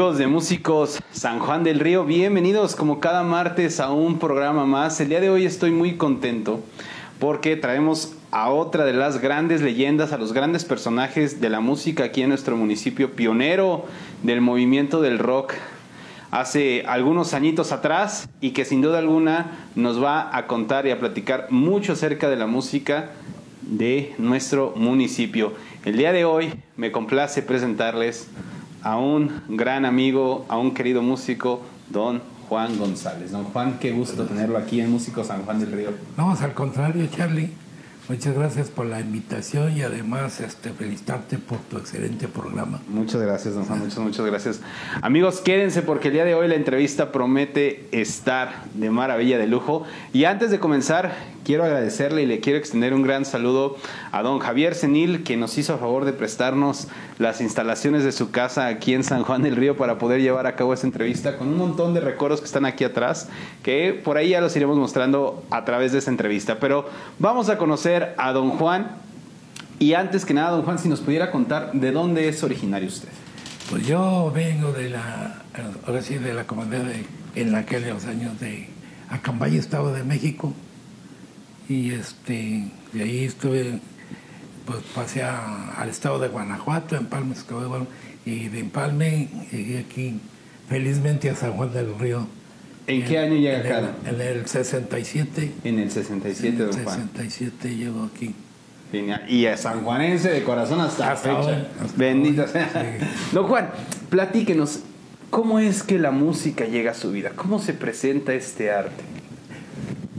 Amigos de Músicos San Juan del Río, bienvenidos como cada martes a un programa más. El día de hoy estoy muy contento porque traemos a otra de las grandes leyendas, a los grandes personajes de la música aquí en nuestro municipio, pionero del movimiento del rock hace algunos añitos atrás y que sin duda alguna nos va a contar y a platicar mucho acerca de la música de nuestro municipio. El día de hoy me complace presentarles a un gran amigo, a un querido músico, don Juan González. Don Juan, qué gusto tenerlo aquí en Músico San Juan del Río. No, al contrario, Charlie. Muchas gracias por la invitación y además este, felicitarte por tu excelente programa. Muchas gracias, don Juan, muchas, muchas gracias. Amigos, quédense porque el día de hoy la entrevista promete estar de maravilla, de lujo. Y antes de comenzar, quiero agradecerle y le quiero extender un gran saludo a don Javier Senil, que nos hizo a favor de prestarnos las instalaciones de su casa aquí en San Juan del Río para poder llevar a cabo esta entrevista con un montón de recuerdos que están aquí atrás, que por ahí ya los iremos mostrando a través de esta entrevista. Pero vamos a conocer a don Juan. Y antes que nada, don Juan, si nos pudiera contar de dónde es originario usted. Pues yo vengo de la, ahora sí, de la comunidad en aquellos años de Acambay, Estado de México y este, de ahí estuve, pues pasé al estado de Guanajuato, Empalme, y de Empalme llegué aquí felizmente a San Juan del Río. ¿En, qué año llega acá? En el 67. En el 67, don Juan. En el 67 llego aquí. Genial. Y a sanjuanense de corazón hasta, hasta fecha. Bendito sea. Don Juan, platíquenos, ¿cómo es que la música llega a su vida? ¿Cómo se presenta este arte?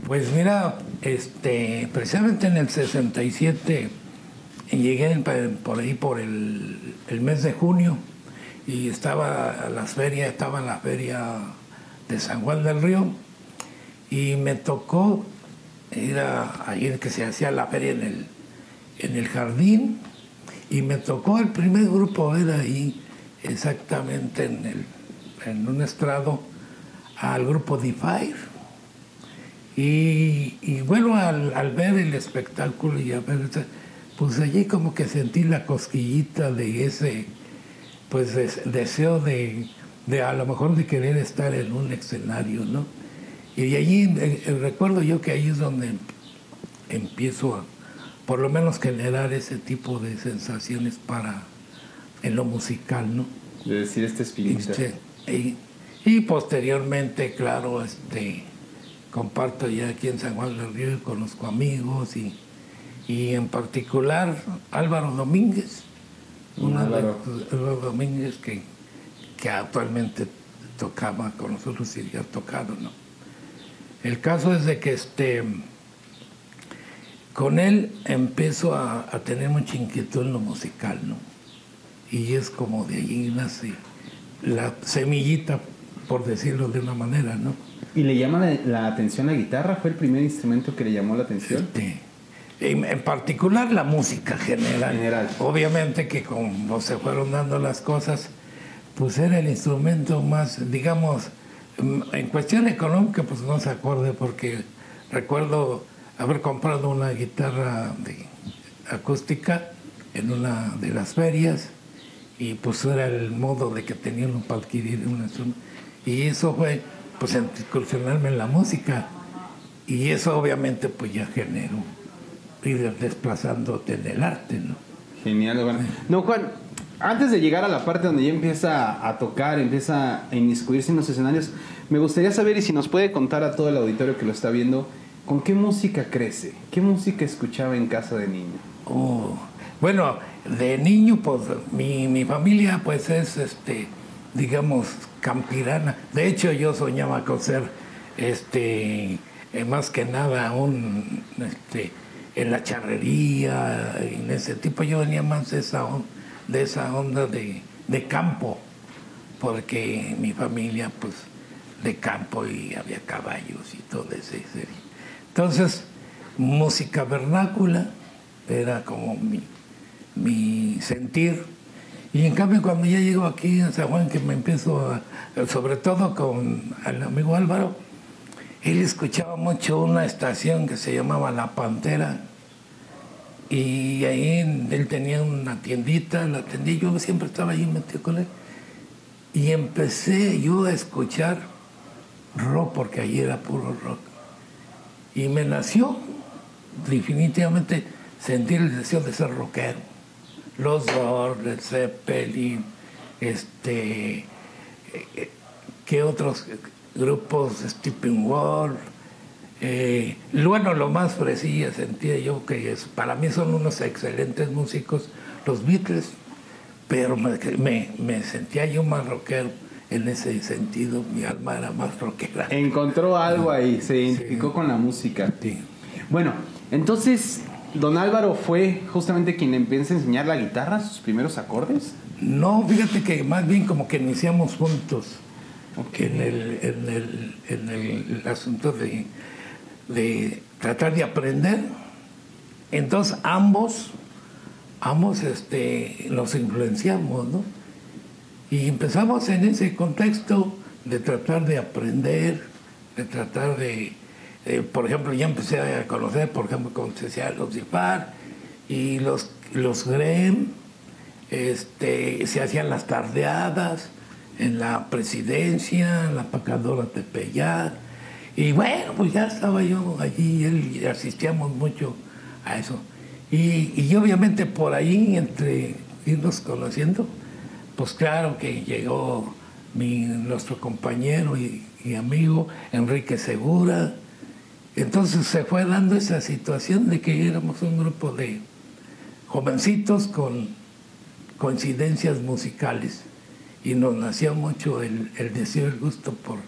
Pues mira, este, precisamente en el 67 llegué por ahí por el, mes de junio y estaba las ferias, estaba la feria de San Juan del Río y me tocó ir a, ir que se hacía la feria en el, en el jardín y me tocó el primer grupo ver ahí exactamente en, el, en un estrado al grupo D-Fire y, bueno, al, ver el espectáculo y a ver, pues allí como que sentí la cosquillita de ese, pues deseo de, a lo mejor de querer estar en un escenario, ¿no? Y de allí eh, eh, recuerdo yo que ahí es donde empiezo a, por lo menos, generar ese tipo de sensaciones para, en lo musical, ¿no? De decir este espíritu. y, y posteriormente, claro, este comparto ya aquí en San Juan del Río y conozco amigos y, y en particular Álvaro Domínguez, un Álvaro. Domínguez que, que actualmente tocaba con nosotros y ya ha tocado, ¿no? El caso es de que este, con él empiezo a, a, tener mucha inquietud en lo musical, ¿no? Y es como de allí nace la semillita, por decirlo de una manera, ¿no? ¿Y le llama la, atención la guitarra? ¿Fue el primer instrumento que le llamó la atención? Sí. En, particular la música general. general. Obviamente que como se fueron dando las cosas, pues era el instrumento más, digamos, mm, en cuestión económica, pues no se acorde porque recuerdo haber comprado una guitarra acústica en una de las ferias y pues era el modo de que tenía uno para adquirir un instrumento. Y eso fue pues incursionarme en la música. Y eso obviamente pues ya generó ir desplazándote en el arte, ¿no? Genial, Juan. No, Juan, antes de llegar a la parte donde ya empieza a tocar, empieza a inmiscuirse en los escenarios, me gustaría saber y si nos puede contar a todo el auditorio que lo está viendo, ¿con qué música crece? ¿Qué música escuchaba en casa de niño? Oh, bueno, de niño, pues mi, mi familia pues es, este, digamos, campirana. De hecho, yo soñaba con ser, este, eh, más que nada, un, este, en la charrería, en ese tipo. Yo venía más de esa, de onda de, campo, porque mi familia, pues, de campo y había caballos y todo ese. Entonces, música vernácula era como mi, mi sentir y en cambio cuando ya llego aquí en San Juan, que me empiezo, sobre todo con el amigo Álvaro, él escuchaba mucho una estación que se llamaba La Pantera. Y ahí él tenía una tiendita, la atendí, yo siempre estaba ahí metido con él. Y empecé yo a escuchar rock, porque allí era puro rock. Y me nació definitivamente sentir el deseo de ser rockero. Los Doors, Zeppelin, este, ¿qué otros grupos? Stephen Wall. Eh, bueno, lo más fresilla sentía yo que es, para mí son unos excelentes músicos, los Beatles, pero me, me, sentía yo más rockero en ese sentido, mi alma era más rockera. Encontró algo ahí, se identificó con la música. Sí. Bueno, entonces, ¿don Álvaro fue justamente quien empieza a enseñar la guitarra, sus primeros acordes? No, fíjate que más bien como que iniciamos juntos en, el, en, el, en el asunto de, de tratar de aprender. Entonces ambos, ambos este, nos influenciamos, ¿no? Y empezamos en ese contexto de tratar de aprender, de tratar de, por ejemplo, ya empecé a conocer, por ejemplo, como se decía, los DIFAR y los, los GREM, este, se hacían las tardeadas en la presidencia, en la pacadora Tepeyac, y bueno, pues ya estaba yo allí, él y asistíamos mucho a eso. Y, y obviamente por ahí, entre irnos conociendo, pues claro que llegó mi, nuestro compañero y amigo Enrique Segura. Entonces se fue dando esa situación de que éramos un grupo de jovencitos con coincidencias musicales y nos nacía mucho el, el deseo, el gusto por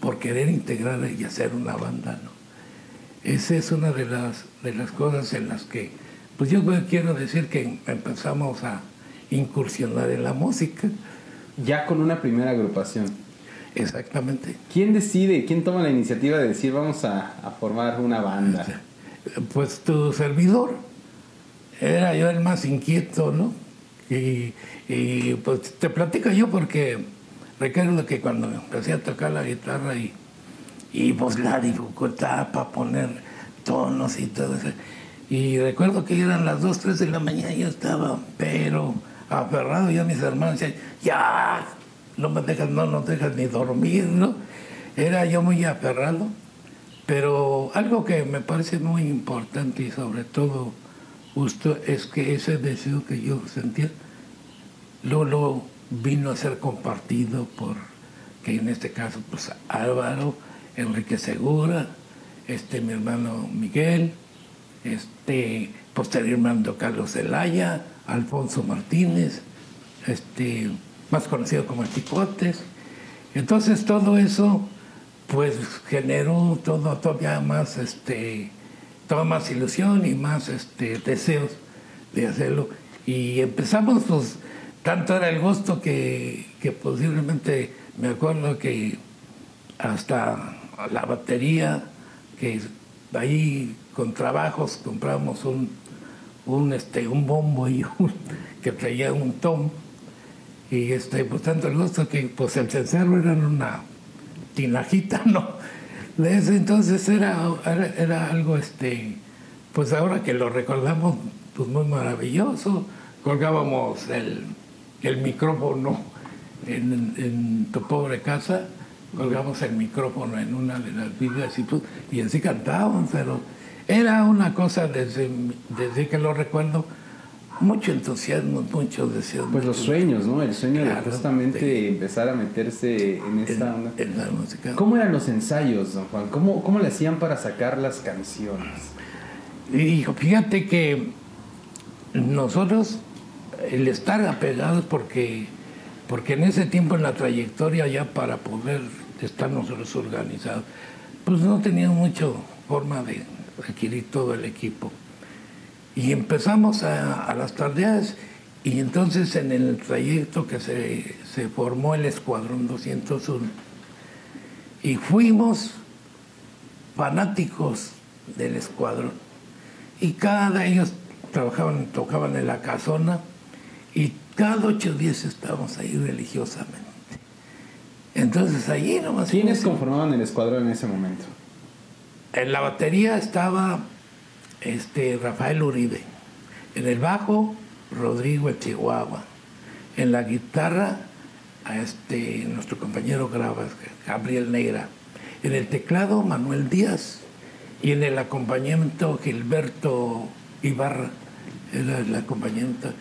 por querer integrar y hacer una banda, ¿no? Esa es una de las, de las cosas en las que, pues yo quiero decir que empezamos a incursionar en la música. Ya con una primera agrupación. Exactamente. ¿Quién decide, quién toma la iniciativa de decir vamos a, a formar una banda? Pues tu servidor. Era yo el más inquieto, ¿no? Y, y pues te platico yo porque Recuerdo que cuando empecé a tocar la guitarra y, y pues la dificultad para poner tonos y todo eso. Y recuerdo que eran las 2, 3 de la mañana y yo estaba, pero aferrado, ya mis hermanos decían, ya, no me dejas, no nos dejas ni dormir. Era yo muy aferrado, pero algo que me parece muy importante y sobre todo justo es que ese deseo que yo sentía, lo, lo vino a ser compartido por, que en este caso, pues Álvaro, Enrique Segura, este, mi hermano Miguel, este, posteriormente Carlos Zelaya, Alfonso Martínez, este, más conocido como el Ticotes. Entonces todo eso pues generó todo, todavía más, este, toda más ilusión y más este, deseos de hacerlo. Y empezamos pues tanto era el gusto que, posiblemente me acuerdo que hasta la batería, que ahí con trabajos compramos un, un, este, un bombo y que traía un tom. Y este, pues tanto el gusto que pues el cencerro era una tinajita, ¿no? De ese entonces era, era, algo, este, pues ahora que lo recordamos, pues muy maravilloso. Colgábamos el, el micrófono en, tu pobre casa, colgamos el micrófono en una de las vigas y, pues, y así cantábamos, pero era una cosa desde, desde que lo recuerdo, mucho entusiasmo, mucho deseo. Pues los sueños, ¿no? El sueño de justamente empezar a meterse en esta onda. En la música. ¿Cómo eran los ensayos, don Juan? ¿Cómo, ¿Cómo le hacían para sacar las canciones? Y fíjate que nosotros el estar apegados porque, porque en ese tiempo en la trayectoria ya para poder estar nosotros organizados, pues no teníamos mucha forma de adquirir todo el equipo. Y empezamos a, las tardeadas y entonces en el trayecto que se, se formó el Escuadrón 201 y fuimos fanáticos del escuadrón y cada ellos trabajaban, tocaban en la casona y cada ocho días estábamos ahí religiosamente. Entonces allí nomás... ¿Quiénes conformaban el escuadrón en ese momento? En la batería estaba este, Rafael Uribe. En el bajo, Rodrigo el Chihuahua. En la guitarra, a este, nuestro compañero Gravas, Gabriel Negra. En el teclado, Manuel Díaz. Y en el acompañamiento, Gilberto Ibarra. Era el acompañamiento.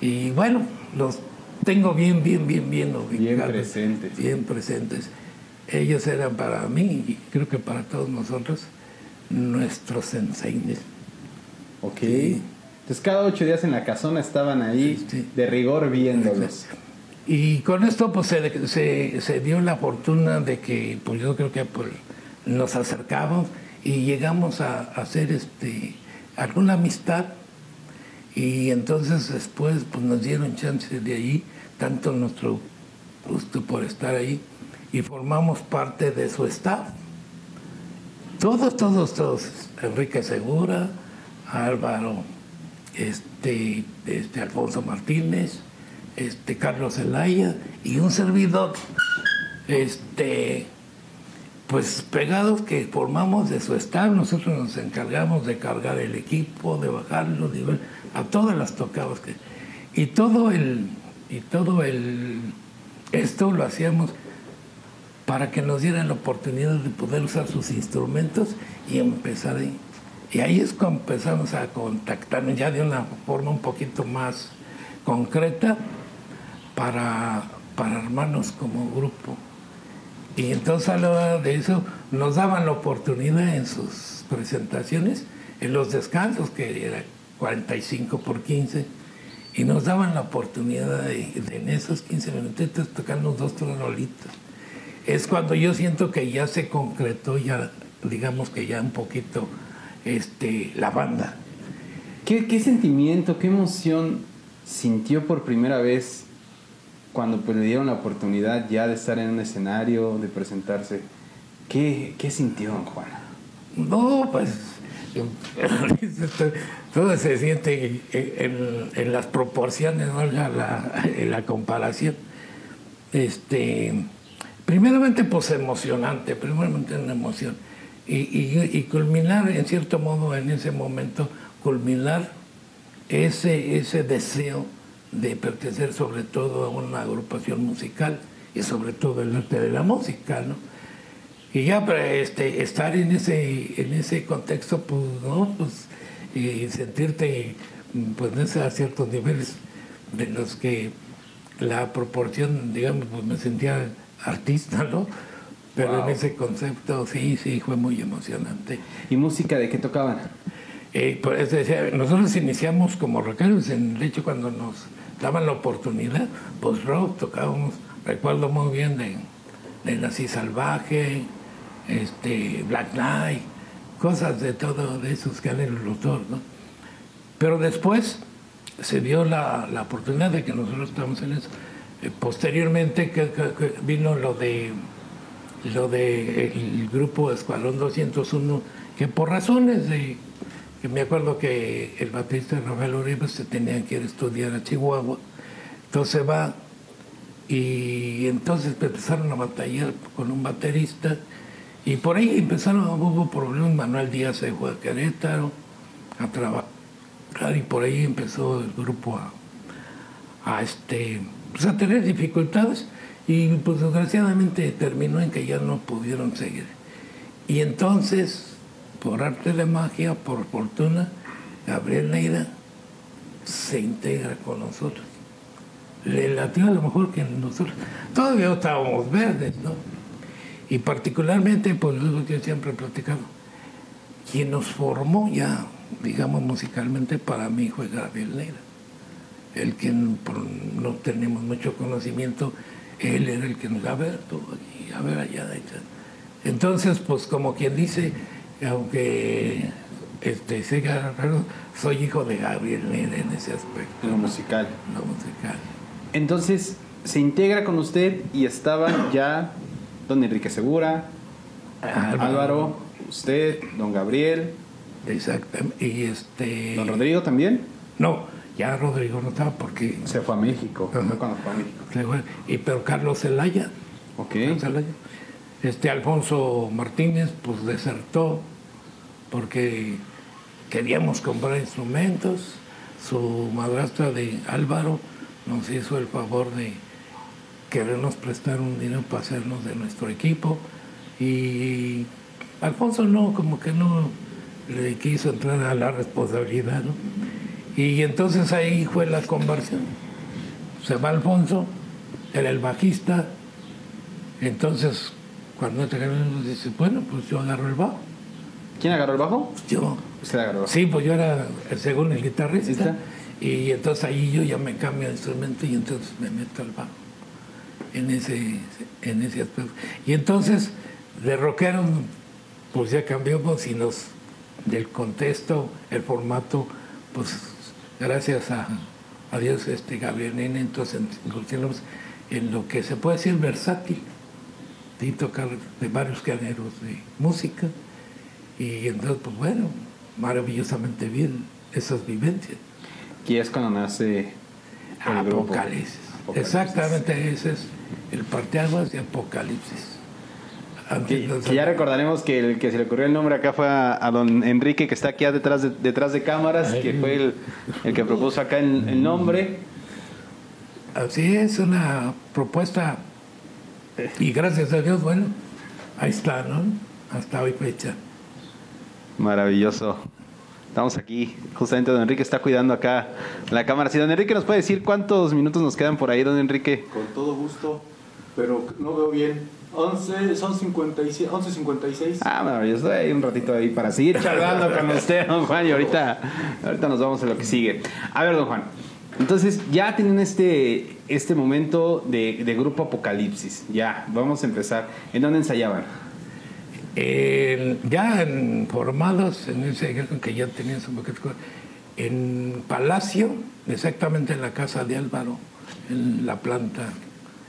Y bueno, los tengo bien, bien, bien, bien Bien presentes. Bien presentes. Ellos eran para mí, y creo que para todos nosotros, nuestros senseines. Ok. Entonces cada ocho días en la casona estaban ahí de rigor viéndolos. Y con esto pues se, se, dio la fortuna de que pues yo creo que pues, nos acercamos y llegamos a, hacer este, alguna amistad y entonces después pues nos dieron chance de ahí, tanto nuestro gusto por estar ahí y formamos parte de su staff. Todos, todos, todos. Enrique Segura, Álvaro, este, este Alfonso Martínez, este Carlos Zelaya y un servidor, este, pues pegados que formamos de su staff, nosotros nos encargamos de cargar el equipo, de bajarlo, a todas las tocadas que y todo el y todo el esto lo hacíamos para que nos dieran la oportunidad de poder usar sus instrumentos y empezar ahí. Y ahí es cuando empezamos a contactarnos ya de una forma un poquito más concreta para, para armarnos como grupo. Y entonces a la hora de eso nos daban la oportunidad en sus presentaciones, en los descansos, que era 45 por 15, y nos daban la oportunidad de, en esos 15 minutitos tocarnos dos, tres rolitas es cuando yo siento que ya se concretó, ya digamos que ya un poquito este, la banda. ¿Qué, sentimiento, qué emoción sintió por primera vez cuando pues, le dieron la oportunidad ya de estar en un escenario, de presentarse? ¿Qué, qué sintió, Juan? No, pues todo se siente en, las proporciones, ¿no? la, la comparación. Este, primeramente pues emocionante, primeramente una emoción. Y, culminar, en cierto modo, en ese momento, culminar ese, ese deseo de pertenecer sobre todo a una agrupación musical y sobre todo el arte de la música, ¿no? Y ya este, estar en ese, en ese contexto, pues, ¿no? Pues, y sentirte, pues, a ciertos niveles de los que la proporción, digamos, pues me sentía artista, ¿no? Pero en ese concepto sí, sí, fue muy emocionante. ¿Y música de qué tocaban? Eh, pues, nosotros iniciamos como rockeros, en, de hecho cuando nos daban la oportunidad, pues rock tocábamos, recuerdo muy bien de, de Nací Salvaje, este, Black Knight, cosas de todo, de esos que los dos, ¿no? Pero después se dio la, la oportunidad de que nosotros estamos en eso. Eh, posteriormente que, vino lo de lo de el grupo Escuadrón 201 que por razones de que me acuerdo que el baterista Rafael Uribe se tenía que ir a estudiar a Chihuahua entonces va y entonces empezaron a batallar con un baterista y por ahí empezaron hubo problemas Manuel Díaz se fue a Querétaro a trabajar y por ahí empezó el grupo a, a este pues, a tener dificultades y pues desgraciadamente terminó en que ya no pudieron seguir. Y entonces, por arte de magia, por fortuna, Gabriel Neira se integra con nosotros. Le latió a lo mejor que nosotros todavía estábamos verdes, ¿no? Y particularmente, pues lo que yo siempre he platicado, quien nos formó ya, digamos musicalmente, para mí fue Gabriel Neira el que no tenemos mucho conocimiento, él era el que nos, a ver, tú aquí, a ver allá. Entonces, pues como quien dice, aunque este, sea raro, soy hijo de Gabriel en ese aspecto. Lo musical. Lo musical. Entonces, se integra con usted y estaban ya don Enrique Segura, Álvaro, usted, don Gabriel. Exactamente. Y este... ¿Don Rodrigo también? No, ya Rodrigo no estaba porque... Se fue a México, fue cuando fue a México. y, pero Carlos Zelaya. Ok. Este Alfonso Martínez, pues desertó porque queríamos comprar instrumentos. Su madrastra de Álvaro nos hizo el favor de, querernos prestar un dinero para hacernos de nuestro equipo. Y Alfonso no, como que no le quiso entrar a la responsabilidad, ¿no? Y entonces ahí fue la conversión. Se va Alfonso, era el bajista, entonces cuando te nos dice, bueno, pues yo agarro el bajo. ¿Quién agarró el bajo? Yo. Usted agarró. Sí, pues yo era el segundo el guitarrista. Y entonces ahí yo ya me cambio de instrumento y entonces me meto al bajo. En ese, en ese aspecto. Y entonces, de rockero, pues ya cambiamos y nos, del contexto, el formato, pues gracias a, a Dios, este Gabriel Nene, entonces en lo que se puede decir versátil, de tocar de varios géneros de música. Y entonces, pues bueno, maravillosamente bien esas vivencias. Y es cuando nace el grupo. Apocalipsis. Exactamente, ese es el parteaguas de Apocalipsis. Que, que, ya recordaremos que el que se le ocurrió el nombre acá fue a, don Enrique, que está aquí detrás de, detrás de cámaras, que fue el, el que propuso acá el, el, nombre. Así es, una propuesta. Y gracias a Dios, bueno, ahí está, ¿no? Hasta hoy fecha. Maravilloso. Estamos aquí, justamente don Enrique está cuidando acá la cámara. Si don Enrique nos puede decir cuántos minutos nos quedan por ahí, don Enrique. Con todo gusto, pero no veo bien. 11, son 56, 11.56. Ah, maravilloso. Hay un ratito ahí para seguir charlando con usted, don Juan. Y ahorita, ahorita nos vamos a lo que sigue. A ver, don Juan. Entonces, ya tienen este, este momento de, de grupo Apocalipsis. Ya, vamos a empezar. ¿En dónde ensayaban? Eh, ya en, formados en ese que ya tenían su en Palacio, exactamente en la casa de Álvaro, en la planta,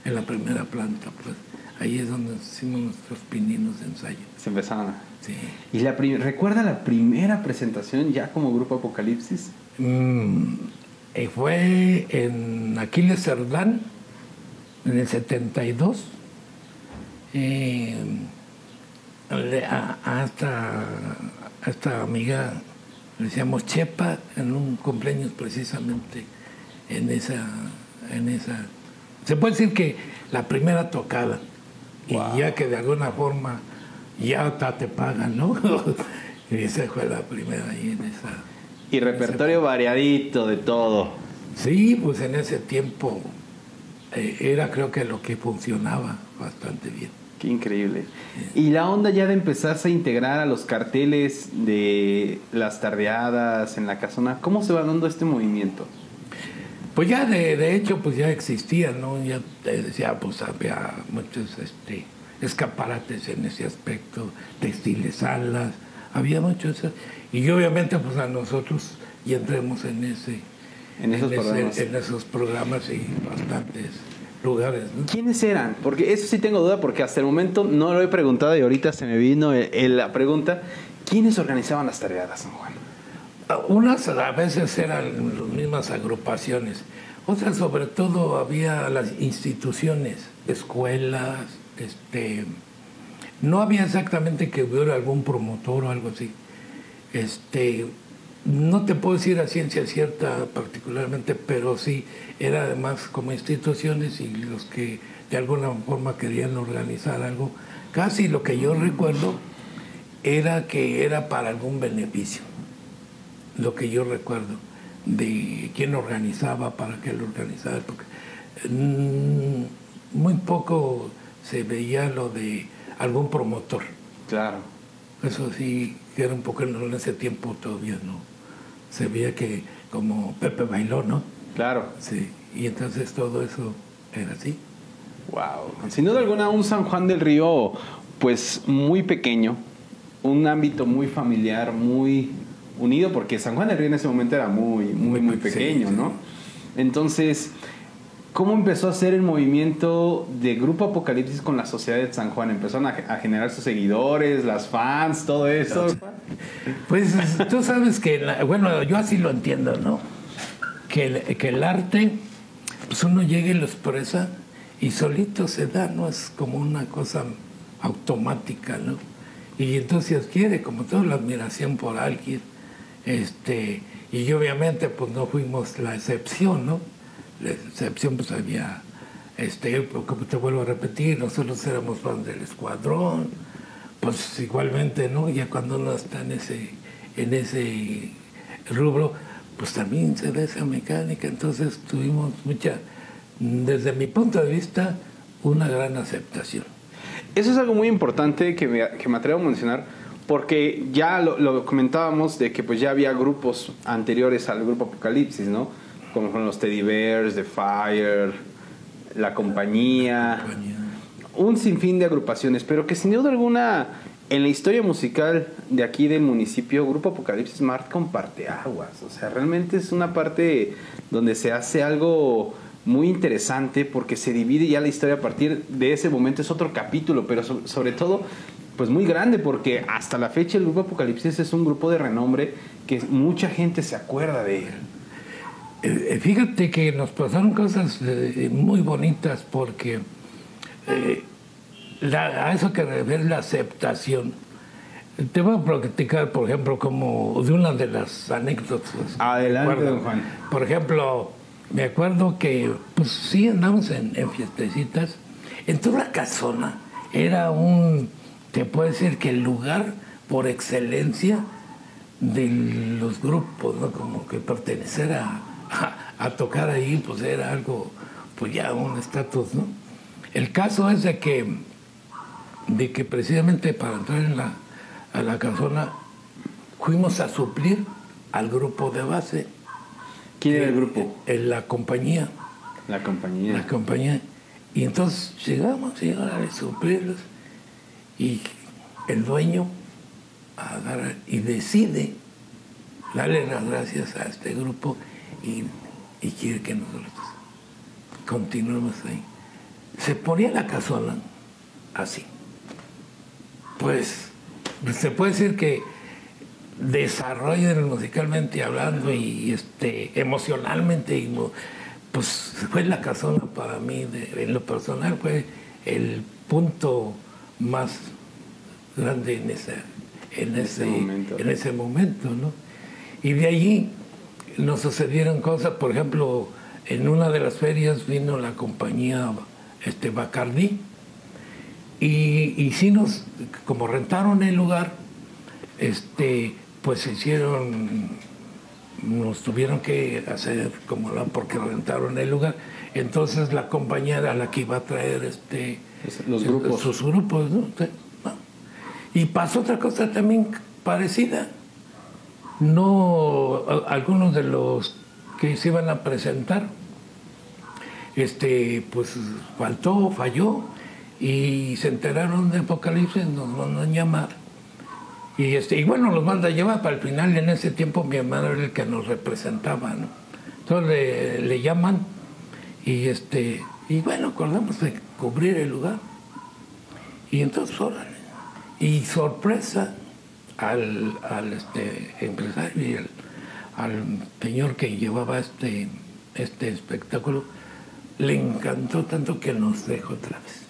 en la primera planta, pues ahí es donde hicimos nuestros pininos de ensayo. Se empezaron. Sí. ¿Y la recuerda la primera presentación ya como grupo Apocalipsis? Mm, eh, fue en Aquiles Cerdán, en el 72. Eh, a, a, esta, a esta amiga le decíamos Chepa en un cumpleaños precisamente en esa, en esa. Se puede decir que la primera tocada. Wow. Y ya que de alguna forma ya te pagan, ¿no? y esa fue la primera ahí en esa. Y repertorio esa... variadito de todo. Sí, pues en ese tiempo eh, era creo que lo que funcionaba bastante bien. Qué increíble. Y la onda ya de empezarse a integrar a los carteles de las tardeadas en la casona, ¿cómo se va dando este movimiento? Pues ya de, de hecho pues ya existía, ¿no? Ya decía, pues había muchos este, escaparates en ese aspecto, textiles, salas, había muchos. Y obviamente pues a nosotros ya entremos en ese, en esos, en programas. En esos programas y bastantes lugares. ¿no? ¿Quiénes eran? Porque eso sí tengo duda porque hasta el momento no lo he preguntado y ahorita se me vino el, el, la pregunta. ¿Quiénes organizaban las tareadas, San Juan? Unas a veces eran las mismas agrupaciones, otras sobre todo había las instituciones, escuelas, este, no había exactamente que hubiera algún promotor o algo así. Este, no te puedo decir a ciencia cierta particularmente, pero sí era además como instituciones y los que de alguna forma querían organizar algo. Casi lo que yo recuerdo era que era para algún beneficio, lo que yo recuerdo de quién organizaba, para qué lo organizaba, porque mmm, muy poco se veía lo de algún promotor. Claro. Eso sí, que era un poco en ese tiempo todavía no. Se veía que como Pepe bailó, ¿no? Claro. Sí, y entonces todo eso era así. Wow. Sin duda alguna, un San Juan del Río, pues muy pequeño, un ámbito muy familiar, muy unido, porque San Juan del Río en ese momento era muy, muy, muy pequeño, sí, ¿no? Entonces, ¿cómo empezó a ser el movimiento de Grupo Apocalipsis con la sociedad de San Juan? ¿Empezaron a, a generar sus seguidores, las fans, todo eso? Pues tú sabes que, la, bueno, yo así lo entiendo, ¿no? Que el, que el arte, pues uno llega y lo expresa y solito se da, ¿no? Es como una cosa automática, ¿no? Y entonces adquiere como toda la admiración por alguien. Este, y obviamente pues no fuimos la excepción, ¿no? La excepción pues había este, como te vuelvo a repetir, nosotros éramos fans del escuadrón, pues igualmente, ¿no? Ya cuando uno está en ese, en ese rubro, pues también se da esa mecánica, entonces tuvimos mucha, desde mi punto de vista, una gran aceptación. Eso es algo muy importante que me, que me atrevo a mencionar, porque ya lo, lo, comentábamos de que pues ya había grupos anteriores al grupo Apocalipsis, ¿no? Como fueron los Teddy Bears, The Fire, La Compañía, un sinfín de agrupaciones, pero que sin duda alguna en la historia musical de aquí del municipio, Grupo Apocalipsis Mart comparte aguas. O sea, realmente es una parte donde se hace algo muy interesante porque se divide ya la historia a partir de ese momento, es otro capítulo, pero sobre todo pues muy grande porque hasta la fecha el grupo Apocalipsis es un grupo de renombre que mucha gente se acuerda de él. Eh, fíjate que nos pasaron cosas eh, muy bonitas porque eh, la, a eso que ver la aceptación. Te voy a platicar, por ejemplo, como de una de las anécdotas. Adelante, don Juan. Por ejemplo, me acuerdo que, pues sí, andamos en, en fiestecitas. En toda la casona era un, te puedo decir que el lugar por excelencia de los grupos, ¿no? Como que pertenecer a, a, a tocar ahí, pues era algo, pues ya un estatus, ¿no? El caso es de que, de que precisamente para entrar en la, a la casona fuimos a suplir al grupo de base. ¿Quién era el grupo? En la compañía. La compañía. La compañía. Y entonces llegamos, y a suplirlos. Y el dueño y decide darle las gracias a este grupo y, y quiere que nosotros continuemos ahí. Se ponía la casona así. Pues se puede decir que desarrollo musicalmente hablando y este emocionalmente pues fue la casona para mí en lo personal fue el punto más grande en ese en ese, momento. en ese momento ¿no? y de allí nos sucedieron cosas por ejemplo en una de las ferias vino la compañía este Bacardí y, y sí nos como rentaron el lugar este pues hicieron, nos tuvieron que hacer como la, porque rentaron el lugar. Entonces la compañía era la que iba a traer este, Los grupos. sus grupos. ¿no? Y pasó otra cosa también parecida. No, algunos de los que se iban a presentar, este, pues faltó, falló, y se enteraron de Apocalipsis, nos mandan llamar y, este, y bueno, los manda a llevar, para el final en ese tiempo mi hermano era el que nos representaba, ¿no? Entonces le, le llaman y este y bueno, acordamos de cubrir el lugar. Y entonces, órale. Y sorpresa al, al este, empresario y al, al, señor que llevaba este, este espectáculo, le encantó tanto que nos dejó otra vez.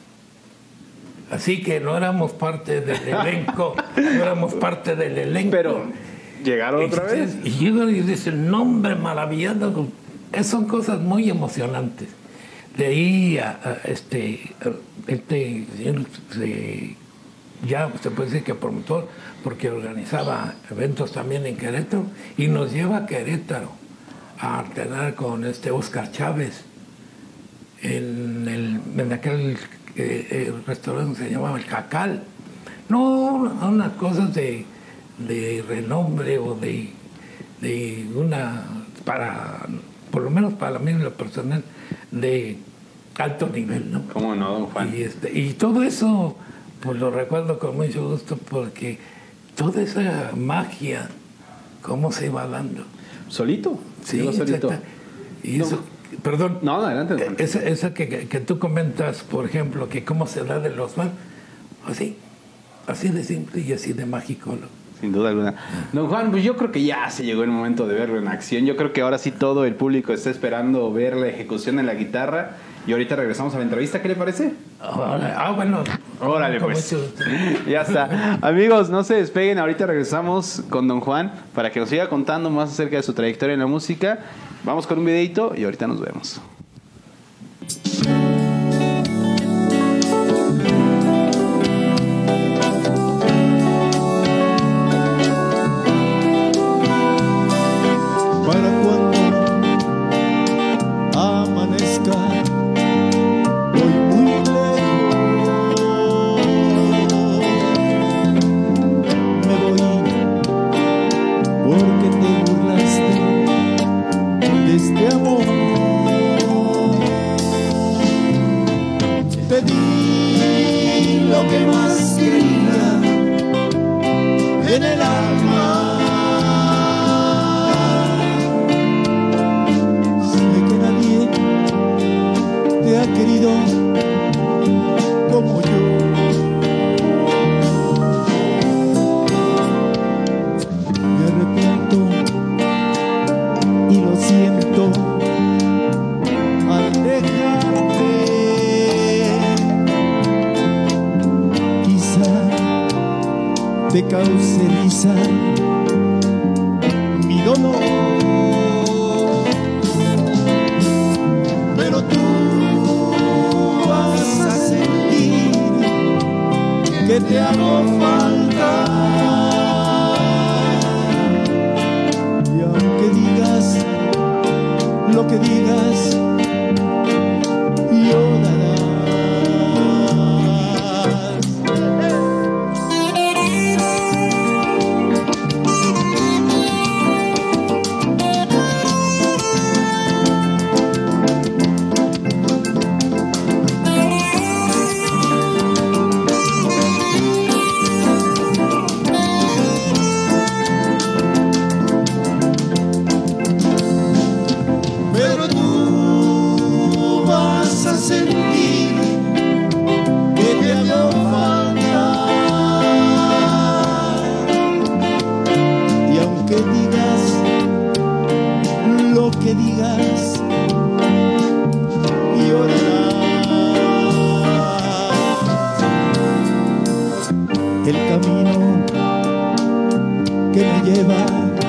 Así que no éramos parte del elenco, no éramos parte del elenco. Pero llegaron otra vez. Y llegan y dicen, nombre maravilloso. Son cosas muy emocionantes. De ahí este, este se, ya se puede decir que promotor, porque organizaba eventos también en Querétaro y nos lleva a Querétaro a alternar con este Oscar Chávez en, el, en aquel eh, el restaurante se llamaba El Jacal. No, unas cosas de, de renombre o de, de, una, para, por lo menos para mí en lo personal, de alto nivel, ¿no? ¿Cómo no, don Juan? Y, este, y todo eso, pues lo recuerdo con mucho gusto porque toda esa magia, cómo se iba dando. ¿Solito? Sí, solito. Y no. eso perdón. No, adelante. Esa, esa que, que, tú comentas, por ejemplo, que cómo se da de los fans, así, así de simple y así de mágico. ¿no? Sin duda alguna. Don Juan, pues yo creo que ya se llegó el momento de verlo en acción. Yo creo que ahora sí todo el público está esperando ver la ejecución en la guitarra. Y ahorita regresamos a la entrevista, ¿qué le parece? Ah, bueno. Órale, pues. ya está. Amigos, no se despeguen. Ahorita regresamos con Don Juan para que nos siga contando más acerca de su trayectoria en la música. Vamos con un videito y ahorita nos vemos. Que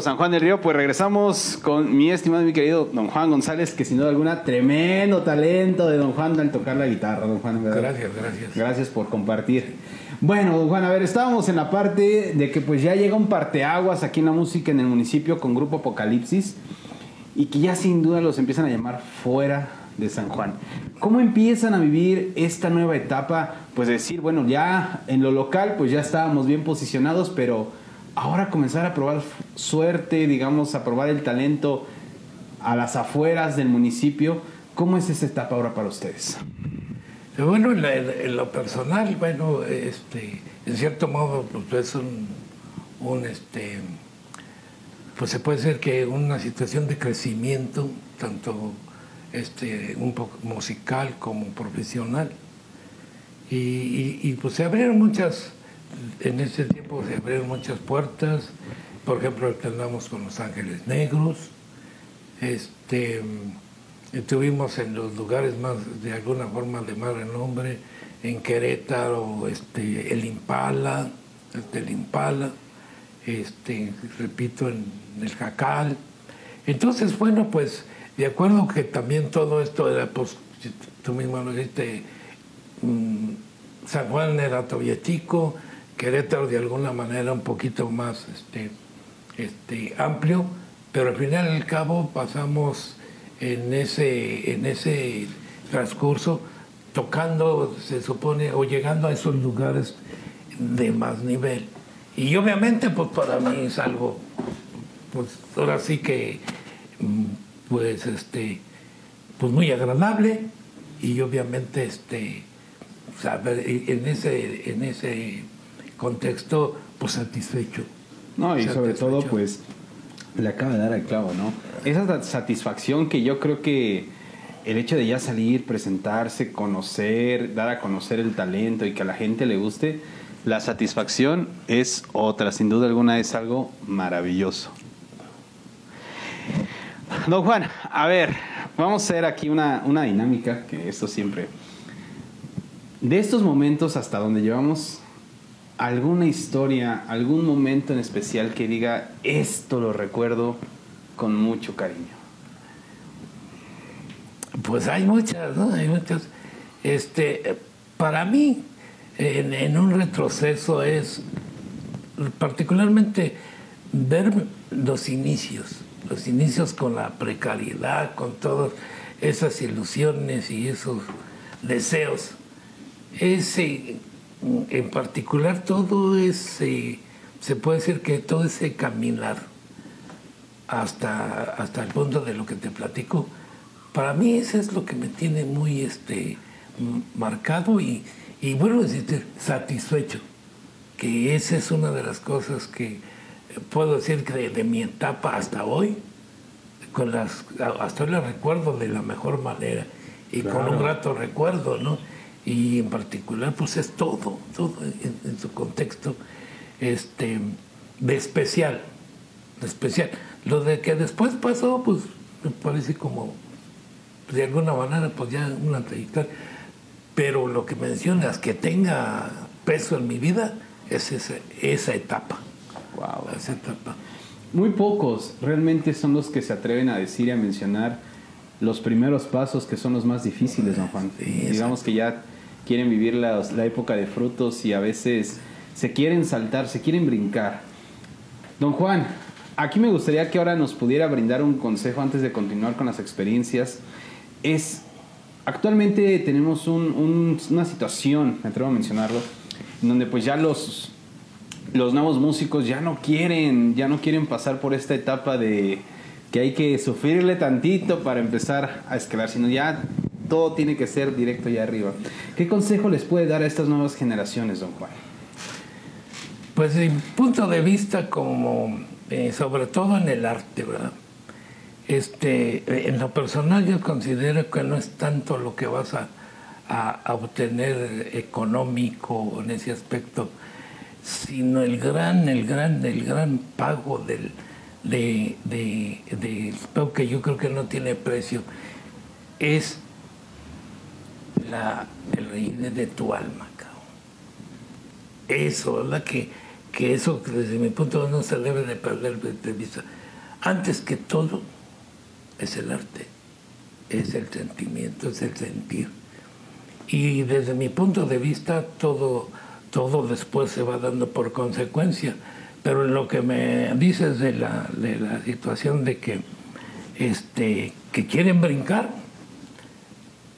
San Juan del Río, pues regresamos con mi estimado y mi querido don Juan González, que sin duda alguna, tremendo talento de don Juan al tocar la guitarra, don Juan. ¿verdad? Gracias, gracias. Gracias por compartir. Bueno, don Juan, a ver, estábamos en la parte de que pues ya llega un parteaguas aquí en la música en el municipio con Grupo Apocalipsis y que ya sin duda los empiezan a llamar fuera de San Juan. ¿Cómo empiezan a vivir esta nueva etapa? Pues decir, bueno, ya en lo local pues ya estábamos bien posicionados, pero ahora comenzar a probar suerte, digamos, a probar el talento a las afueras del municipio. ¿Cómo es esa etapa ahora para ustedes? Bueno, en, lo personal, bueno, este, en cierto modo, pues es un, un, este, pues se puede decir que una situación de crecimiento, tanto este, un poco musical como profesional. Y- y, pues se abrieron muchas, en ese tiempo se abrieron muchas puertas. Por ejemplo, ahorita andamos con Los Ángeles Negros. Este, estuvimos en los lugares más, de alguna forma, de más renombre, en Querétaro, este, el Impala, este, el Impala, este, repito, en el Jacal. Entonces, bueno, pues, de acuerdo que también todo esto era, pues, tú mismo lo dijiste, mm, San Juan era todavía chico, Querétaro de alguna manera un poquito más este, este, amplio, pero al final al cabo pasamos en ese, en ese transcurso tocando, se supone, o llegando a esos lugares de más nivel. Y obviamente, pues para mí es algo, pues ahora sí que, pues este, pues muy agradable y obviamente este, saber, en ese, en ese contexto, pues satisfecho. No, y sobre todo, pues, le acaba de dar al clavo, ¿no? Esa sa- satisfacción que yo creo que el hecho de ya salir, presentarse, conocer, dar a conocer el talento y que a la gente le guste, la satisfacción es otra, sin duda alguna es algo maravilloso. Don Juan, a ver, vamos a hacer aquí una, una dinámica, que esto siempre... De estos momentos hasta donde llevamos alguna historia, algún momento en especial que diga, esto lo recuerdo con mucho cariño. Pues hay muchas, ¿no? Hay muchas. Este, para mí, en, en un retroceso es particularmente ver los inicios, los inicios con la precariedad, con todas esas ilusiones y esos deseos. Ese, en particular, todo ese, se puede decir que todo ese caminar hasta, hasta el punto de lo que te platico, para mí eso es lo que me tiene muy este, marcado y, y bueno, decirte, satisfecho, que esa es una de las cosas que puedo decir que de, de mi etapa hasta hoy, con las, hasta hoy la recuerdo de la mejor manera y con un grato recuerdo, ¿no? Y en particular, pues es todo, todo en, en su contexto este, de especial, de especial. Lo de que después pasó, pues me parece como, de alguna manera, pues ya una trayectoria. Pero lo que mencionas, que tenga peso en mi vida, es esa, esa etapa. Wow. Esa etapa. Muy pocos realmente son los que se atreven a decir y a mencionar los primeros pasos que son los más difíciles, don Juan. Sí, Digamos que ya quieren vivir la, época de frutos y a veces se quieren saltar, se quieren brincar. Don Juan, aquí me gustaría que ahora nos pudiera brindar un consejo antes de continuar con las experiencias. Es, actualmente tenemos un- un- una situación, me atrevo a mencionarlo, en donde pues ya los, los nuevos músicos ya no quieren, ya no quieren pasar por esta etapa de que hay que sufrirle tantito para empezar a escalar, sino ya todo tiene que ser directo allá arriba. ¿Qué consejo les puede dar a estas nuevas generaciones, don Juan? Pues de mi punto de vista, como eh, sobre todo en el arte, ¿verdad? Este, eh, en lo personal yo considero que no es tanto lo que vas a, obtener económico en ese aspecto, sino el gran, el gran, el gran pago del, de, de, de- que yo creo que no tiene precio, es la, el reine de tu alma, cabrón eso, ¿verdad? Que, que eso desde mi punto de vista no se debe de perder de de vista. Antes que todo es el arte, es el sentimiento, es el sentir. Y desde mi punto de vista todo, todo después se va dando por consecuencia. Pero en lo que me dices de la, de la situación de que, este, que quieren brincar,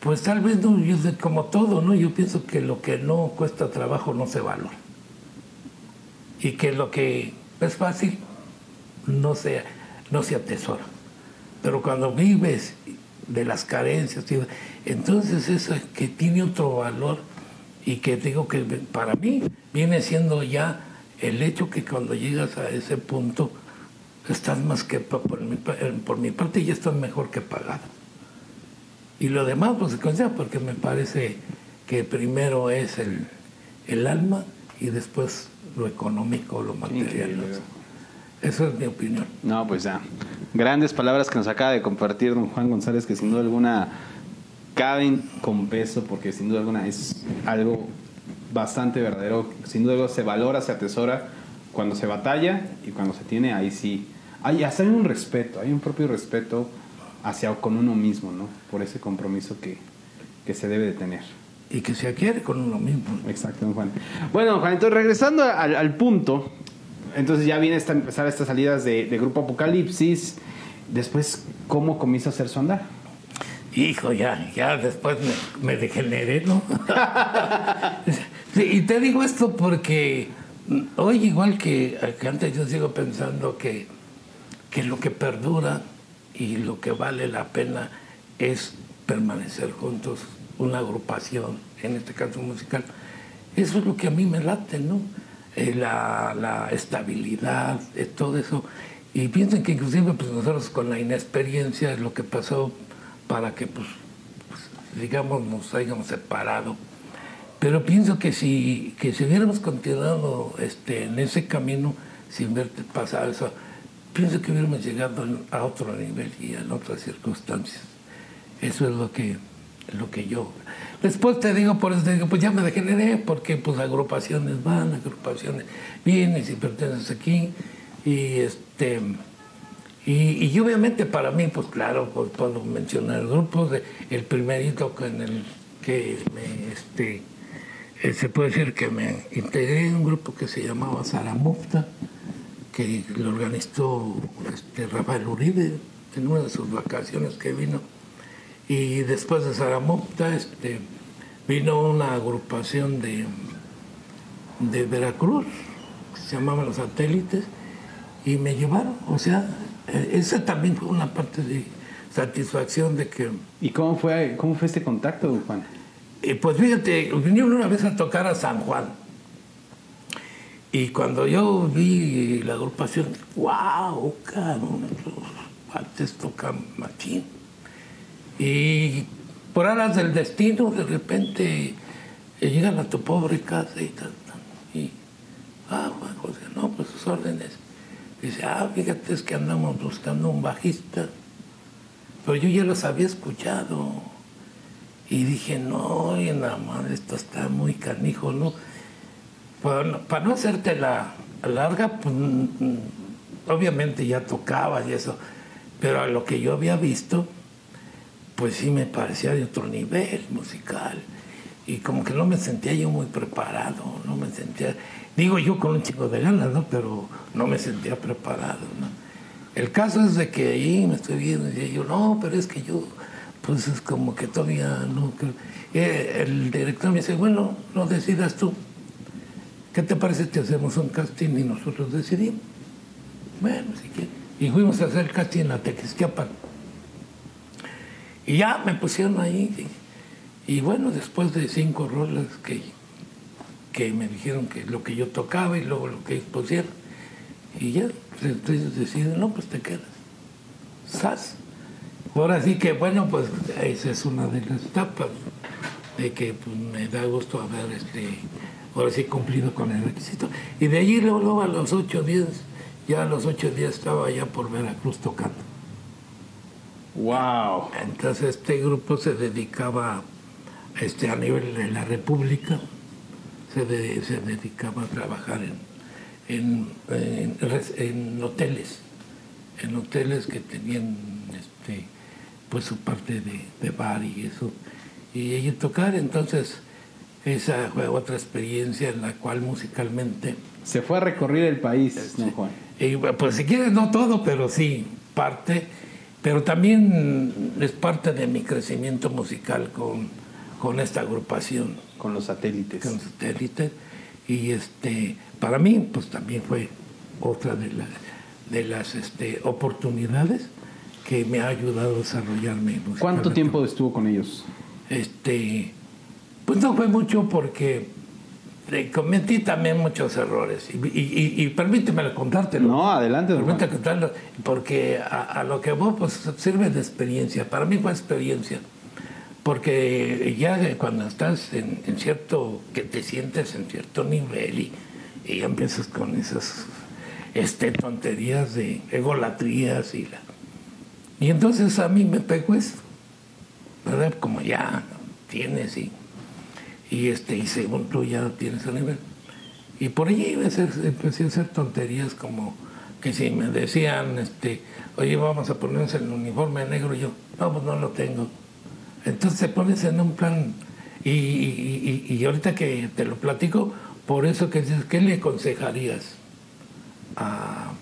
pues tal vez no, yo sé, como todo, ¿no? Yo pienso que lo que no cuesta trabajo no se valora. Y que lo que es fácil no se, no se atesora. Pero cuando vives de las carencias, entonces eso es que tiene otro valor y que digo que para mí viene siendo ya el hecho que cuando llegas a ese punto estás más que por mi, por mi parte ya estás mejor que pagado. Y lo demás, pues, porque me parece que primero es el, el alma y después lo económico, lo material. Esa es mi opinión. No, pues ya. Grandes palabras que nos acaba de compartir don Juan González, que sin duda alguna caben con peso, porque sin duda alguna es algo bastante verdadero. Sin duda alguna se valora, se atesora cuando se batalla y cuando se tiene, ahí sí. Hay, hasta hay un respeto, hay un propio respeto hacia con uno mismo, ¿no? Por ese compromiso que, que se debe de tener. Y que se adquiere con uno mismo. Exacto, Juan. Bueno, Juan, entonces regresando al, al punto, entonces ya viene esta, empezar estas salidas de, de Grupo Apocalipsis. Después, ¿cómo comienza a hacer su andar? Hijo, ya, ya después me, me degeneré, ¿no? Sí, y te digo esto porque mm, hoy, igual que, que antes, yo sigo pensando que, que lo que perdura y lo que vale la pena es permanecer juntos, una agrupación, en este caso musical. Eso es lo que a mí me late, ¿no? Eh, la, la estabilidad, eh, todo eso. Y piensen que inclusive pues nosotros con la inexperiencia, lo que pasó para que pues, pues, digamos nos hayamos separado. Pero pienso que si, que si hubiéramos continuado este, en ese camino sin ver pasar eso, pienso que hubiéramos llegado a otro nivel y en otras circunstancias. Eso es lo que, lo que yo. Después te digo, por eso te digo, pues ya me degeneré, porque pues agrupaciones van, agrupaciones vienen, si perteneces aquí, y este Y, y obviamente para mí, pues claro, pues puedo mencionar grupos. El primerito en el que me, este, eh, se puede decir que me integré en un grupo que se llamaba Zaramufta, que lo organizó este, Rafael Uribe en una de sus vacaciones que vino. Y después de Zaramufta este, vino una agrupación de, de Veracruz, que se llamaban Los Satélites, y me llevaron. O sea, eh, esa también fue una parte de satisfacción de que... ¿Y cómo fue, cómo fue este contacto, Juan? Eh, pues fíjate, vinieron una vez a tocar a San Juan. Y cuando yo vi la agrupación, wow, cabrón, cuates tocan machín. Y por aras del destino, de repente eh, llegan a tu pobre casa y tal. Y, ah, Juan José, no, pues sus órdenes. Dice, ah, fíjate, es que andamos buscando un bajista. Pero yo ya los había escuchado. Y dije, no, oye, nada más, esto está muy canijo, ¿no? Para, no- hacerte la larga, pues, mm, mm, obviamente ya tocaba y eso. Pero a lo que yo había visto, pues sí me parecía de otro nivel musical. Y como que no me sentía yo muy preparado, no me sentía, digo yo con un chico de ganas, ¿no? Pero no me sentía preparado, ¿no? El caso es de que ahí me estoy viendo y yo, no, pero es que yo, pues es como que todavía no. creo". Eh, el director me dice, bueno, no decidas tú. ¿Qué te parece si hacemos un casting y nosotros decidimos? Bueno, si quieres. Y fuimos a hacer casting en la Tequisquiapan. Y ya me pusieron ahí. Y, y bueno, después de cinco rolas que, que me dijeron que lo que yo tocaba y luego lo que ellos pusieron. Y ya, pues, entonces deciden, no, pues te quedas. ¡Sas! Ahora sí que, bueno, pues esa es una de las etapas de que pues, me da gusto haber, este, ahora sí cumplido con el requisito. Y de allí luego, luego a los ocho días, ya a los ocho días estaba ya por Veracruz tocando. ¡Wow! Entonces este grupo se dedicaba este, a nivel de la República, se, de- se dedicaba a trabajar en, en, en hoteles, en hoteles que tenían este, pues su parte de, de bar y eso, y allí tocar, entonces esa fue otra experiencia en la cual musicalmente Se fue a recorrer el país, ¿no, Juan? y, pues si quieres, no todo, pero sí, parte. Pero también es parte de mi crecimiento musical con, con esta agrupación, Con los satélites. con satélite. Y este, para mí, pues también fue otra de, las de las este, oportunidades que me ha ayudado a desarrollarme. ¿Cuánto tiempo estuvo con ellos? Este, pues no fue mucho porque cometí también muchos errores. Y, y- y- y permíteme contártelo. No, adelante, Permíteme contarlo, porque a, a lo que voy, pues sirve de experiencia. Para mí fue experiencia. Porque ya cuando estás en, en cierto, que te sientes en cierto nivel y, ya empiezas con esas este, tonterías de egolatrías y la... Y entonces a mí me pegó eso. ¿verdad? Como ya tienes y, y, este, y según tú ya tienes el nivel. Y por allí iba a hacer- empecé a hacer tonterías como que si me decían, este, oye, vamos a ponernos el uniforme negro, yo, no, pues no lo tengo. Entonces te pones en un plan, y, y- y- y ahorita que te lo platico, por eso que dices, ¿qué le aconsejarías a,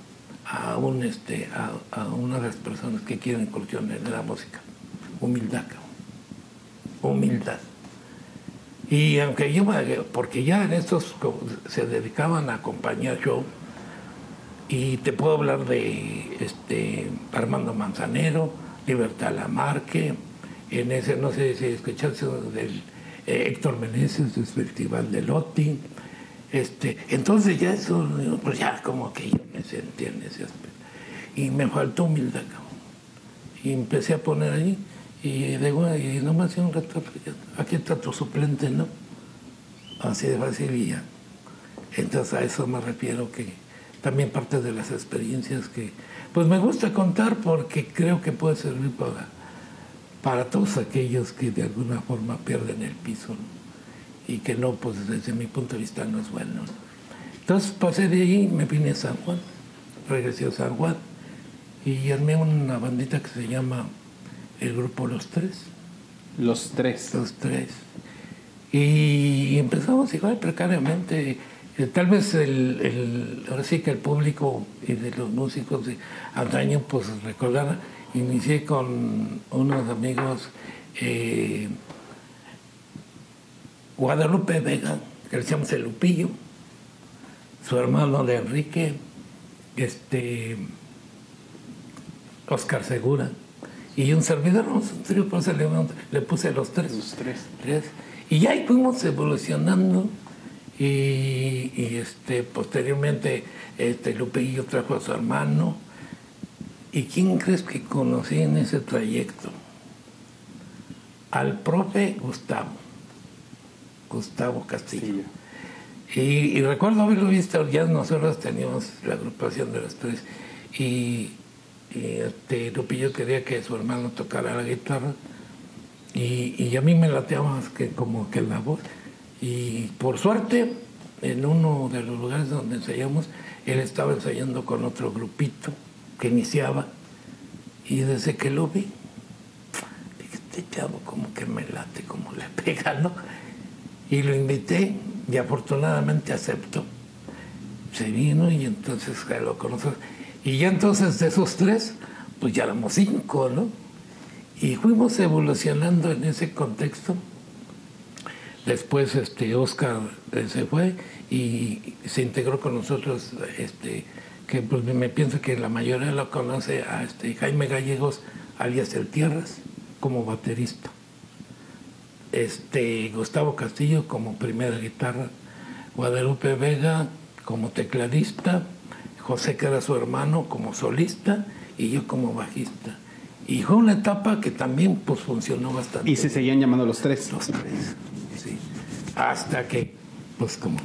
a un, este, a, a una de las personas que quieren incursionar en la música? Humildad, humildad. Y aunque yo, porque ya en estos se dedicaban a acompañar show, y te puedo hablar de este, Armando Manzanero, Libertad Lamarque, en ese, no sé si escuchaste del eh, Héctor Meneses, del Festival de Loti. Este, entonces ya eso, pues ya como que yo me sentí en ese aspecto. Y me faltó humildad. Y empecé a poner ahí, y digo, y nomás un rato, aquí está tu suplente, ¿no? Así de fácil y ya. Entonces a eso me refiero que también parte de las experiencias que pues me gusta contar porque creo que puede servir para, para todos aquellos que de alguna forma pierden el piso y que no, pues desde mi punto de vista no es bueno. ¿no? Entonces pasé de ahí, me vine a San Juan, regresé a San Juan y armé una bandita que se llama el grupo Los Tres. Los tres. Los Tres. Y empezamos igual precariamente. Eh, Tal vez el, el- ahora sí que el público y de los músicos de antaño pues recordarán, inicié con unos amigos eh, Guadalupe Vega, que le decíamos el Lupillo, su hermano de Enrique, este Oscar Segura, y un servidor, un trío, por eso le, le puse los tres. Los tres. Tres. Y ya ahí fuimos evolucionando y, y, este, posteriormente este, Lupillo trajo a su hermano. ¿Y quién crees que conocí en ese trayecto? Al profe Gustavo, Gustavo Castillo. Sí. Y, y recuerdo haberlo visto, ya nosotros teníamos la agrupación de los tres. Y, y este, Lupillo quería que su hermano tocara la guitarra. Y, y a mí me lateaba más que como que la voz. Y por suerte, en uno de los lugares donde ensayamos, él estaba ensayando con otro grupito que iniciaba. Y desde que lo vi, dije, este chavo como que me late, como le pega, ¿no? Y lo invité y afortunadamente aceptó. Se vino y entonces lo conoces. Y ya entonces de esos tres, pues ya éramos cinco, ¿no? Y fuimos evolucionando en ese contexto. Después este Oscar eh, se fue y se integró con nosotros, este, que pues me pienso que la mayoría lo conoce a este Jaime Gallegos, alias El Tierras, como baterista. Este Gustavo Castillo como primera guitarra, Guadalupe Vega como tecladista, José que era su hermano como solista y yo como bajista. Y fue una etapa que también pues funcionó bastante. Y se seguían llamando los tres. Los tres, sí. Hasta que, pues como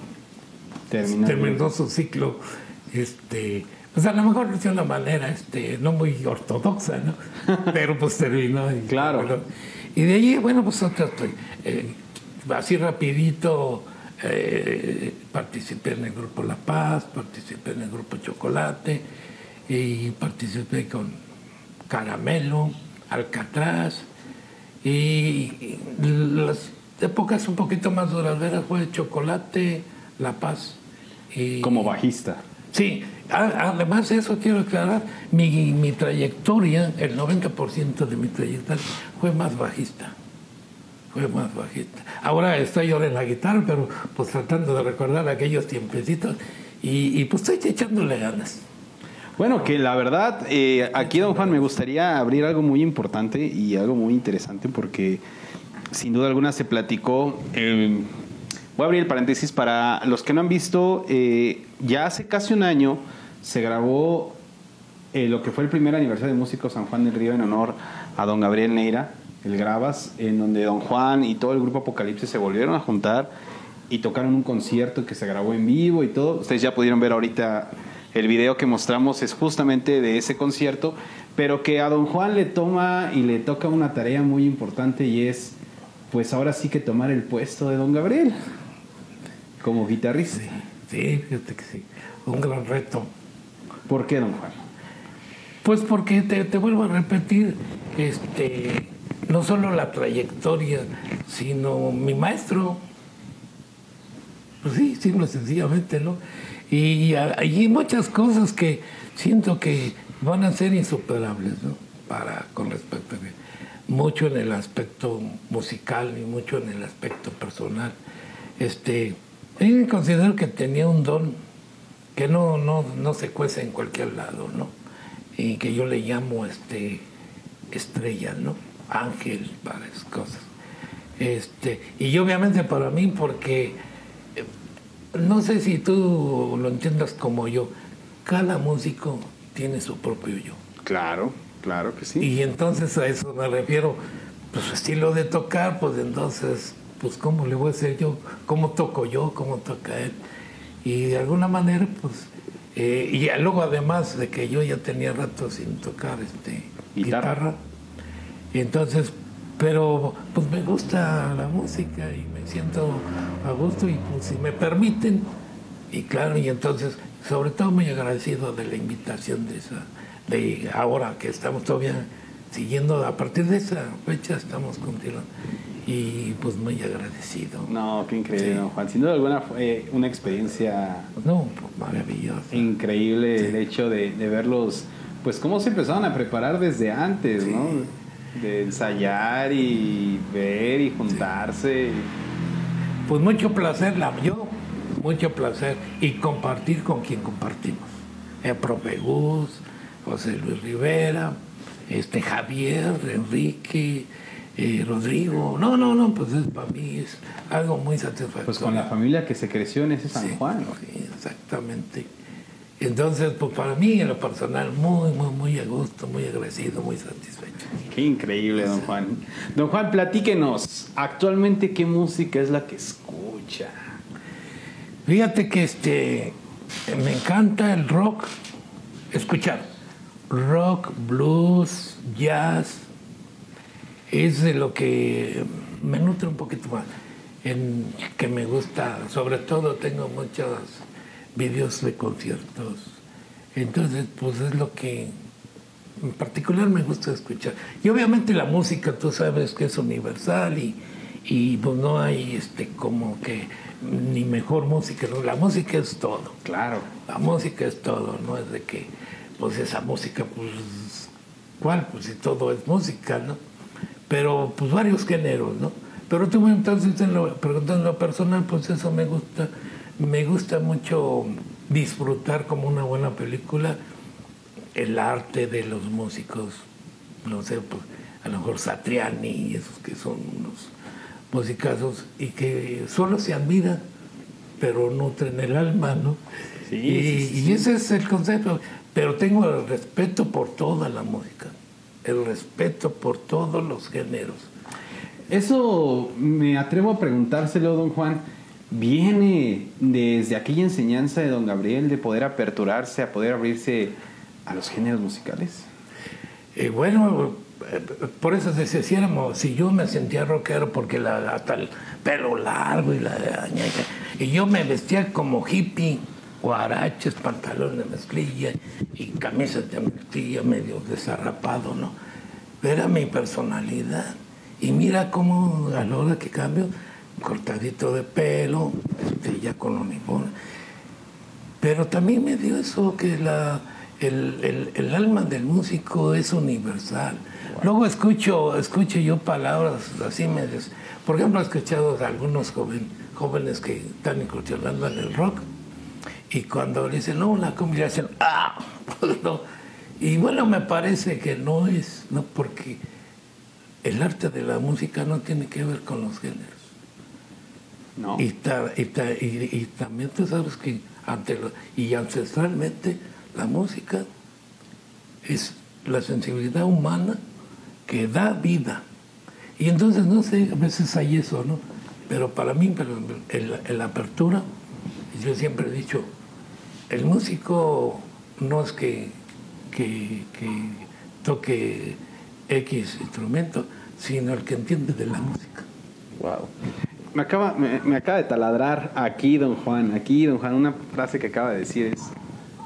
Terminó. terminó su ciclo, este, pues a lo mejor de una manera, este, no muy ortodoxa, ¿no? Pero pues terminó. Y, Claro. y de allí, bueno, pues otras, eh, así rapidito, eh, participé en el grupo La Paz, participé en el grupo Chocolate y participé con Caramelo, Alcatraz y, las épocas un poquito más duraderas fue Chocolate, La Paz y Como bajista. Sí, además de eso quiero aclarar, mi, mi trayectoria, el 90% de mi trayectoria fue más bajista. Fue más bajista. Ahora estoy ahora en la guitarra, pero pues tratando de recordar aquellos tiempecitos y, pues estoy echándole ganas. Bueno, que la verdad, eh, aquí, don Juan, me gustaría abrir algo muy importante y algo muy interesante porque sin duda alguna se platicó. eh, voy a abrir el paréntesis para los que no han visto, eh, ya hace casi un año se grabó eh, lo que fue el primer aniversario de Músicos San Juan del Río en honor a don Gabriel Neira, el Grabas, en donde don Juan y todo el grupo Apocalipsis se volvieron a juntar y tocaron un concierto que se grabó en vivo y todo. Ustedes ya pudieron ver ahorita el video que mostramos es justamente de ese concierto, pero que a don Juan le toma y le toca una tarea muy importante y es, pues ahora sí que tomar el puesto de don Gabriel como guitarrista. Sí, fíjate que sí, un gran reto. ¿Por qué, don Juan? Pues porque te, te vuelvo a repetir, este, no solo la trayectoria, sino mi maestro. Pues sí, simple, sencillamente, ¿no? Y hay muchas cosas que siento que van a ser insuperables, ¿no? Para, con respecto a que mucho en el aspecto musical y mucho en el aspecto personal. Este, yo considero que tenía un don que no, no, no se cuece en cualquier lado, ¿no? Y que yo le llamo este estrella, ¿no? Ángel, varias cosas. Este, y obviamente para mí, porque eh, no sé si tú lo entiendas como yo, cada músico tiene su propio yo. Claro, claro que sí. Y entonces a eso me refiero, pues su estilo de tocar, pues entonces, pues cómo le voy a hacer yo, cómo toco yo, cómo toca él. Y de alguna manera, pues, eh, y luego además de que yo ya tenía rato sin tocar este, Guitarra. guitarra, y entonces, pero pues me gusta la música y me siento a gusto y pues si me permiten, y claro, y entonces, sobre todo muy agradecido de la invitación de esa, de ahora que estamos todavía siguiendo, a partir de esa fecha estamos continuando y pues muy agradecido. No, qué increíble, Sí. don Juan. Sin duda alguna fue una experiencia No, pues maravilloso. increíble el hecho de, de verlos, pues cómo se empezaron a preparar desde antes, ¿no? De ensayar y ver y juntarse. Pues mucho placer, la yo, mucho placer y compartir con quien compartimos. El profe Gus, José Luis Rivera, este Javier, Enrique, eh, Rodrigo. No, no, no, pues es, para mí es algo muy satisfactorio. Pues con la familia que se creció en ese San Sí, Juan. sí, exactamente. Entonces, pues para mí en lo personal, muy, muy, muy a gusto, muy agradecido, muy satisfecho. Qué increíble, don Juan. Don Juan, platíquenos, actualmente qué música es la que escucha. Fíjate que este me encanta el rock, escuchar rock, blues, jazz, es de lo que me nutre un poquito más, en que me gusta, sobre todo tengo muchos videos de conciertos, entonces pues es lo que en particular me gusta escuchar. Y obviamente la música, tú sabes que es universal y, y pues no hay este como que ni mejor música, no, la música es todo. Claro. La música es todo, no es de que pues esa música, pues ¿cuál? Pues si todo es música, ¿no? Pero pues varios géneros, ¿no? Pero tú entonces en lo, preguntando en lo personal, pues eso me gusta, me gusta mucho disfrutar como una buena película el arte de los músicos, no sé, pues a lo mejor Satriani y esos que son unos musicazos y que solo se admiran, pero nutren el alma, ¿no? Sí, y, sí, sí, y ese es el concepto. Pero tengo el respeto por toda la música, el respeto por todos los géneros. Eso me atrevo a preguntárselo, don Juan. ¿Viene desde aquella enseñanza de don Gabriel de poder aperturarse, a poder abrirse a los géneros musicales? Y bueno, eh, por eso decía, si, éramos- si yo me sentía rockero porque la, hasta el pelo largo y la y yo me vestía como hippie, guaraches, pantalones de mezclilla y camisas de mezclilla medio desarrapado, ¿no? Era mi personalidad. Y mira cómo a la hora que cambio, cortadito de pelo, este, ya con uniforme. Pero también me dio eso que la, el, el- alma del músico es universal. Luego escucho, escucho yo palabras así medias. Por ejemplo, he escuchado a algunos jóvenes que están incursionando en el rock y cuando le dicen, no, una cumbia, ah, pues. Y bueno, me parece que no es, no, porque el arte de la música no tiene que ver con los géneros. No. Y, ta- y ta- y- y también tú sabes que ante lo- y ancestralmente la música es la sensibilidad humana que da vida. Y entonces, no sé, a veces hay eso, ¿no? Pero para mí, pero en, la- en la apertura, yo siempre he dicho, el músico no es que, que, que toque X instrumento, sino el que entiende de la música. Wow. Me acaba, me, me acaba de taladrar aquí, don Juan. Aquí, don Juan, una frase que acaba de decir es: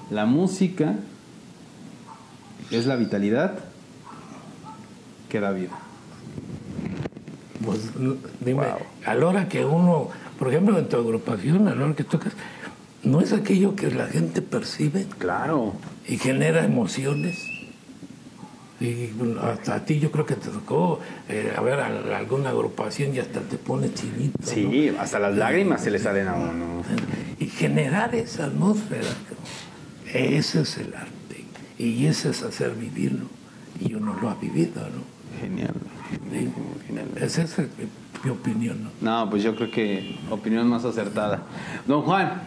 La música es la vitalidad que da vida. Pues dime, Wow. a la hora que uno, por ejemplo, en tu agrupación, a la hora que tocas, ¿no es aquello que la gente percibe Claro. y genera emociones? Y hasta a ti yo creo que te tocó eh, a ver a- alguna agrupación y hasta te pone chinito. ¿no? Sí, hasta las lágrimas se le salen a uno. Y generar esa atmósfera, ese es el arte. Y ese es hacer vivirlo. Y uno lo ha vivido, ¿no? Genial. Sí. Esa es mi opinión, ¿no? No, pues yo creo que opinión más acertada. Don Juan,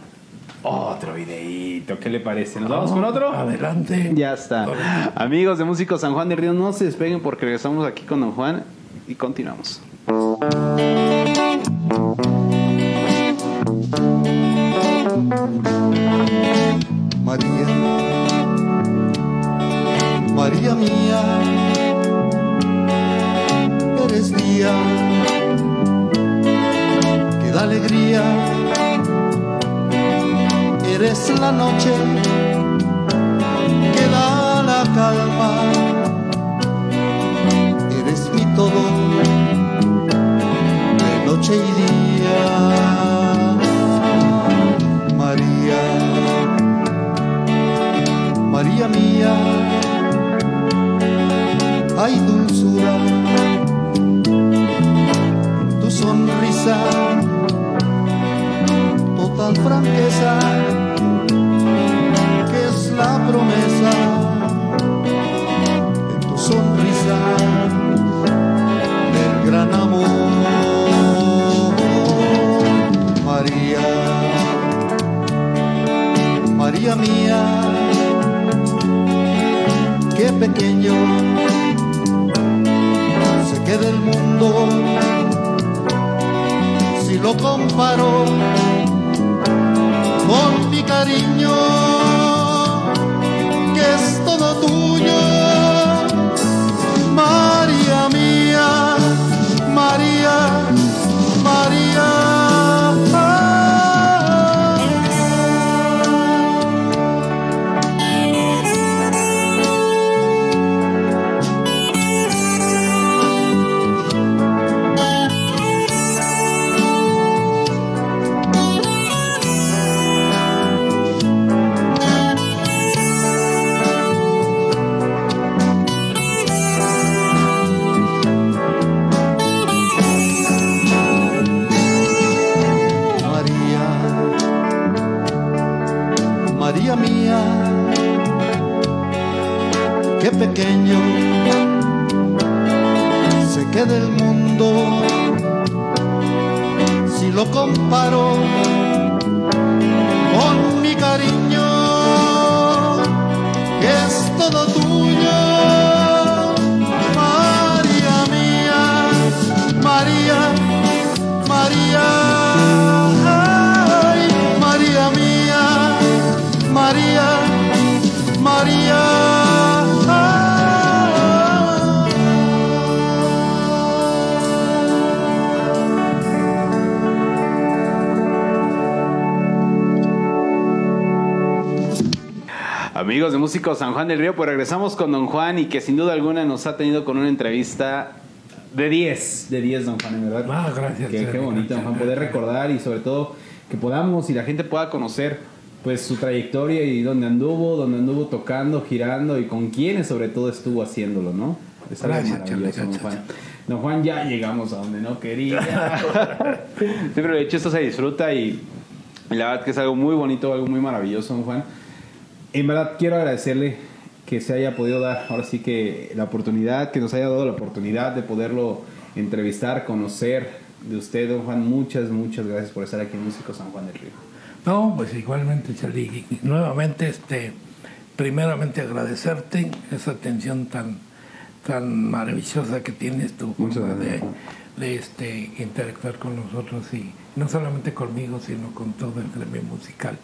otro videíto, ¿qué le parece? ¿Nos vamos con otro? Adelante. Ya está. Amigos de Músicos San Juan del Río, no se despeguen porque regresamos aquí con Don Juan y continuamos. María, María mía, eres día que da alegría, eres la noche que da la calma, eres mi todo, de noche y día. María, María mía, hay dulzura, tu sonrisa, total franqueza Amigos de Músicos San Juan del Río, pues regresamos con Don Juan y que sin duda alguna nos ha tenido con una entrevista de 10, de 10, Don Juan, en verdad. Ah, gracias. Qué, qué bonito, Don Juan, poder recordar y sobre todo que podamos y la gente pueda conocer pues su trayectoria y dónde anduvo, dónde anduvo tocando, girando y con quiénes sobre todo estuvo haciéndolo, ¿no? Es algo Gracias, maravilloso, Don Juan. Don Juan, ya llegamos a donde no quería. Siempre de hecho esto se disfruta y, y la verdad que es algo muy bonito, algo muy maravilloso, Don Juan. En verdad quiero agradecerle que se haya podido dar ahora sí que la oportunidad, que nos haya dado la oportunidad de poderlo entrevistar, conocer de usted, don Juan. Muchas, muchas gracias por estar aquí en Músico San Juan del Río. No, pues igualmente, Charlie. Nuevamente, este, primeramente agradecerte esa atención tan, tan maravillosa que tienes tú Muchas forma de, este, interactuar con nosotros y no solamente conmigo, sino con todo el gremio musical,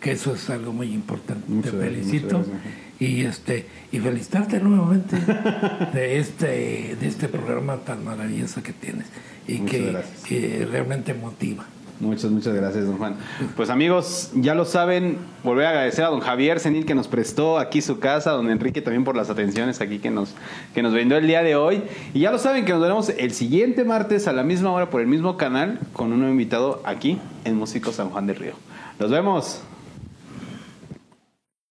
que eso es algo muy importante. Muchas Te felicito gracias. y este y felicitarte nuevamente de este de este programa tan maravilloso que tienes y que, que realmente motiva. Muchas, muchas gracias, don Juan. Pues amigos, ya lo saben, volver a agradecer a don Javier Senil que nos prestó aquí su casa, don Enrique también por las atenciones aquí que nos, que nos brindó el día de hoy. Y ya lo saben que nos veremos el siguiente martes a la misma hora por el mismo canal con un nuevo invitado aquí en Músico San Juan del Río. Nos vemos.